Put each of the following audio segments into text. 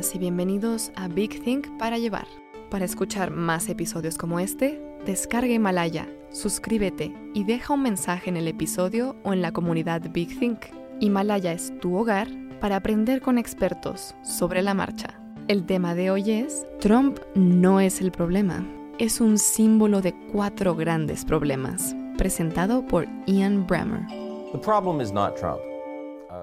Bienvenidas y bienvenidos a Big Think para llevar. Para escuchar más episodios como este, descarga Himalaya, suscríbete y deja un mensaje en el episodio o en la comunidad Big Think. Himalaya es tu hogar para aprender con expertos sobre la marcha. El tema de hoy es, Trump no es el problema, es un símbolo de cuatro grandes problemas, presentado por Ian Bremmer.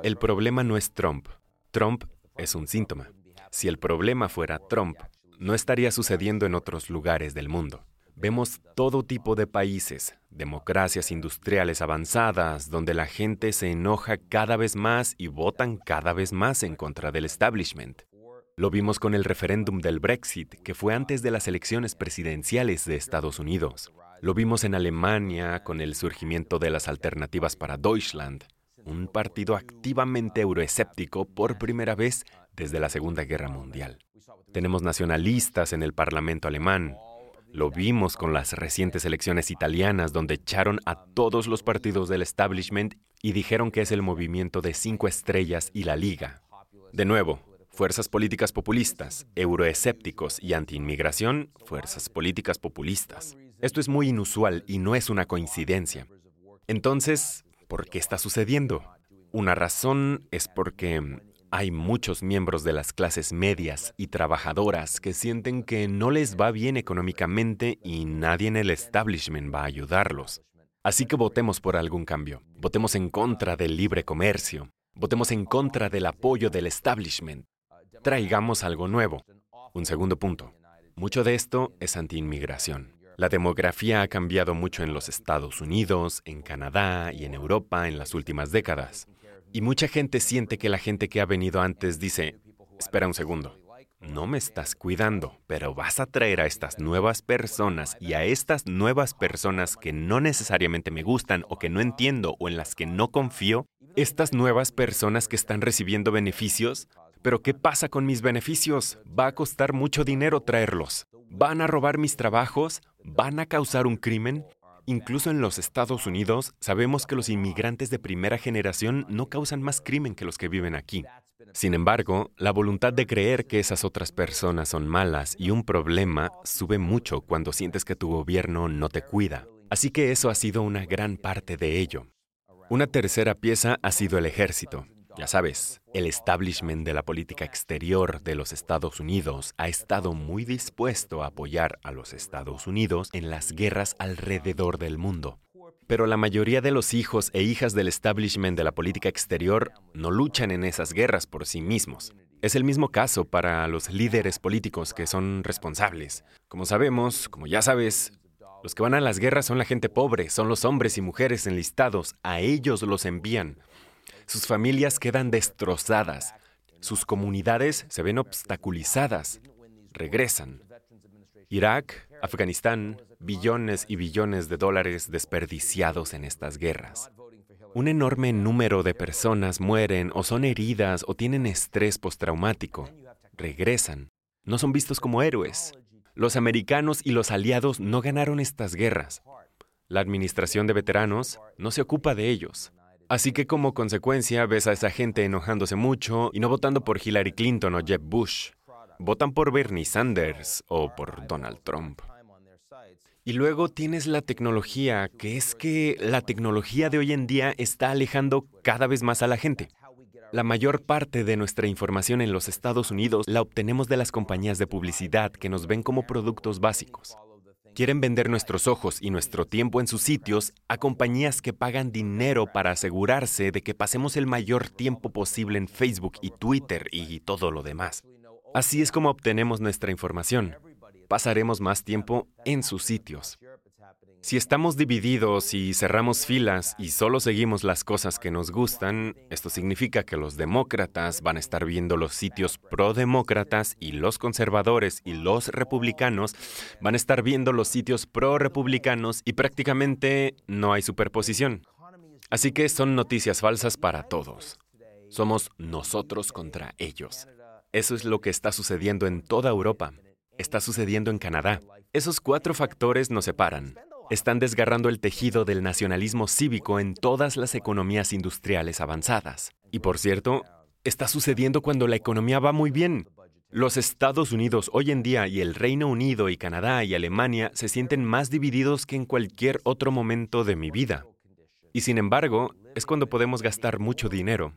El problema no es Trump. Trump es un síntoma. Si el problema fuera Trump, no estaría sucediendo en otros lugares del mundo. Vemos todo tipo de países, democracias industriales avanzadas, donde la gente se enoja cada vez más y votan cada vez más en contra del establishment. Lo vimos con el referéndum del Brexit, que fue antes de las elecciones presidenciales de Estados Unidos. Lo vimos en Alemania con el surgimiento de las alternativas para Deutschland, un partido activamente euroescéptico por primera vez desde la Segunda Guerra Mundial. Tenemos nacionalistas en el Parlamento alemán. Lo vimos con las recientes elecciones italianas donde echaron a todos los partidos del establishment y dijeron que es el movimiento de cinco estrellas y la Liga. De nuevo, fuerzas políticas populistas, euroescépticos y antiinmigración, fuerzas políticas populistas. Esto es muy inusual y no es una coincidencia. Entonces, ¿Por qué está sucediendo? Una razón es porque hay muchos miembros de las clases medias y trabajadoras que sienten que no les va bien económicamente y nadie en el establishment va a ayudarlos. Así que votemos por algún cambio. Votemos en contra del libre comercio. Votemos en contra del apoyo del establishment. Traigamos algo nuevo. Un segundo punto. Mucho de esto es antiinmigración. La demografía ha cambiado mucho en los Estados Unidos, en Canadá y en Europa en las últimas décadas. Y mucha gente siente que la gente que ha venido antes dice, espera un segundo, no me estás cuidando, pero vas a traer a estas nuevas personas y a estas nuevas personas que no necesariamente me gustan o que no entiendo o en las que no confío, estas nuevas personas que están recibiendo beneficios, pero ¿qué pasa con mis beneficios? Va a costar mucho dinero traerlos. ¿Van a robar mis trabajos? ¿Van a causar un crimen? Incluso en los Estados Unidos sabemos que los inmigrantes de primera generación no causan más crimen que los que viven aquí. Sin embargo, la voluntad de creer que esas otras personas son malas y un problema sube mucho cuando sientes que tu gobierno no te cuida. Así que eso ha sido una gran parte de ello. Una tercera pieza ha sido el ejército. Ya sabes, el establishment de la política exterior de los Estados Unidos ha estado muy dispuesto a apoyar a los Estados Unidos en las guerras alrededor del mundo. Pero la mayoría de los hijos e hijas del establishment de la política exterior no luchan en esas guerras por sí mismos. Es el mismo caso para los líderes políticos que son responsables. Como sabemos, como ya sabes, los que van a las guerras son la gente pobre, son los hombres y mujeres enlistados, a ellos los envían. Sus familias quedan destrozadas. Sus comunidades se ven obstaculizadas. Regresan. Irak, Afganistán, billones y billones de dólares desperdiciados en estas guerras. Un enorme número de personas mueren o son heridas o tienen estrés postraumático. Regresan. No son vistos como héroes. Los americanos y los aliados no ganaron estas guerras. La administración de veteranos no se ocupa de ellos. Así que como consecuencia ves a esa gente enojándose mucho y no votando por Hillary Clinton o Jeb Bush. Votan por Bernie Sanders o por Donald Trump. Y luego tienes la tecnología, que es que la tecnología de hoy en día está alejando cada vez más a la gente. La mayor parte de nuestra información en los Estados Unidos la obtenemos de las compañías de publicidad que nos ven como productos básicos. Quieren vender nuestros ojos y nuestro tiempo en sus sitios a compañías que pagan dinero para asegurarse de que pasemos el mayor tiempo posible en Facebook y Twitter y todo lo demás. Así es como obtenemos nuestra información. Pasaremos más tiempo en sus sitios. Si estamos divididos y cerramos filas y solo seguimos las cosas que nos gustan, esto significa que los demócratas van a estar viendo los sitios pro-demócratas y los conservadores y los republicanos van a estar viendo los sitios pro-republicanos y prácticamente no hay superposición. Así que son noticias falsas para todos. Somos nosotros contra ellos. Eso es lo que está sucediendo en toda Europa. Está sucediendo en Canadá. Esos cuatro factores nos separan están desgarrando el tejido del nacionalismo cívico en todas las economías industriales avanzadas. Y por cierto, está sucediendo cuando la economía va muy bien. Los Estados Unidos hoy en día y el Reino Unido y Canadá y Alemania se sienten más divididos que en cualquier otro momento de mi vida. Y sin embargo, es cuando podemos gastar mucho dinero.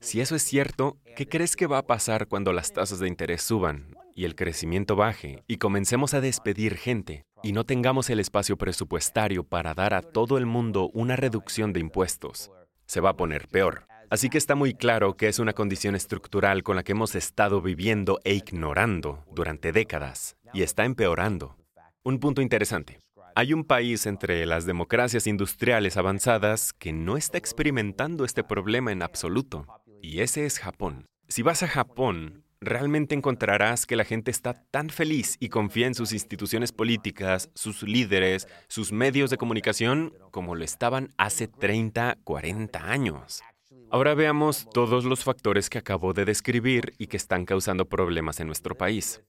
Si eso es cierto, ¿qué crees que va a pasar cuando las tasas de interés suban y el crecimiento baje y comencemos a despedir gente? y no tengamos el espacio presupuestario para dar a todo el mundo una reducción de impuestos, se va a poner peor. Así que está muy claro que es una condición estructural con la que hemos estado viviendo e ignorando durante décadas y está empeorando. Un punto interesante. Hay un país entre las democracias industriales avanzadas que no está experimentando este problema en absoluto, y ese es Japón. Si vas a Japón, realmente encontrarás que la gente está tan feliz y confía en sus instituciones políticas, sus líderes, sus medios de comunicación, como lo estaban hace 30, 40 años. Ahora veamos todos los factores que acabo de describir y que están causando problemas en nuestro país.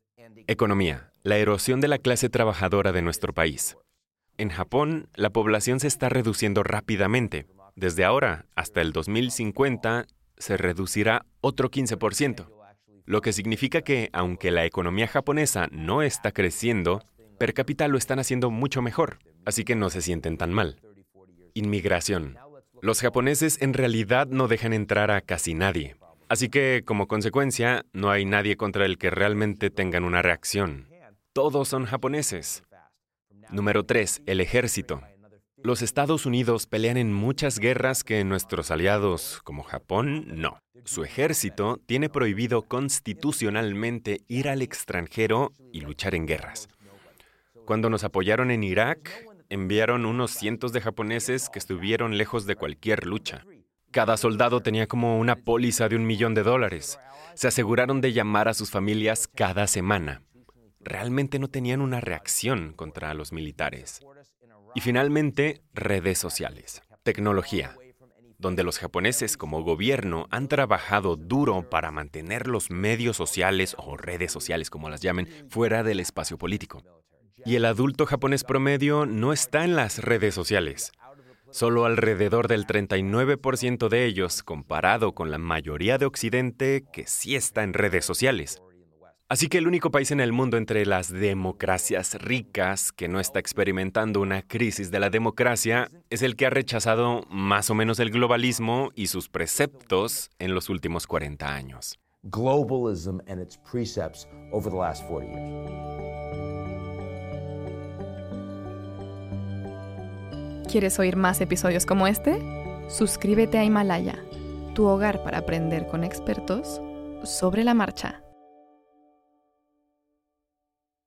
Economía. La erosión de la clase trabajadora de nuestro país. En Japón, la población se está reduciendo rápidamente. Desde ahora hasta el 2050 se reducirá otro 15% lo que significa que, aunque la economía japonesa no está creciendo, per cápita lo están haciendo mucho mejor, así que no se sienten tan mal. Inmigración. Los japoneses en realidad no dejan entrar a casi nadie, así que como consecuencia no hay nadie contra el que realmente tengan una reacción. Todos son japoneses. Número 3. El ejército. Los Estados Unidos pelean en muchas guerras que nuestros aliados, como Japón, no. Su ejército tiene prohibido constitucionalmente ir al extranjero y luchar en guerras. Cuando nos apoyaron en Irak, enviaron unos cientos de japoneses que estuvieron lejos de cualquier lucha. Cada soldado tenía como una póliza de un millón de dólares. Se aseguraron de llamar a sus familias cada semana. Realmente no tenían una reacción contra los militares. Y finalmente, redes sociales. Tecnología donde los japoneses como gobierno han trabajado duro para mantener los medios sociales o redes sociales, como las llamen, fuera del espacio político. Y el adulto japonés promedio no está en las redes sociales. Solo alrededor del 39% de ellos, comparado con la mayoría de Occidente, que sí está en redes sociales. Así que el único país en el mundo entre las democracias ricas que no está experimentando una crisis de la democracia es el que ha rechazado más o menos el globalismo y sus preceptos en los últimos 40 años. Globalism and its precepts over the last 40 years. ¿Quieres oír más episodios como este? Suscríbete a Himalaya, tu hogar para aprender con expertos sobre la marcha.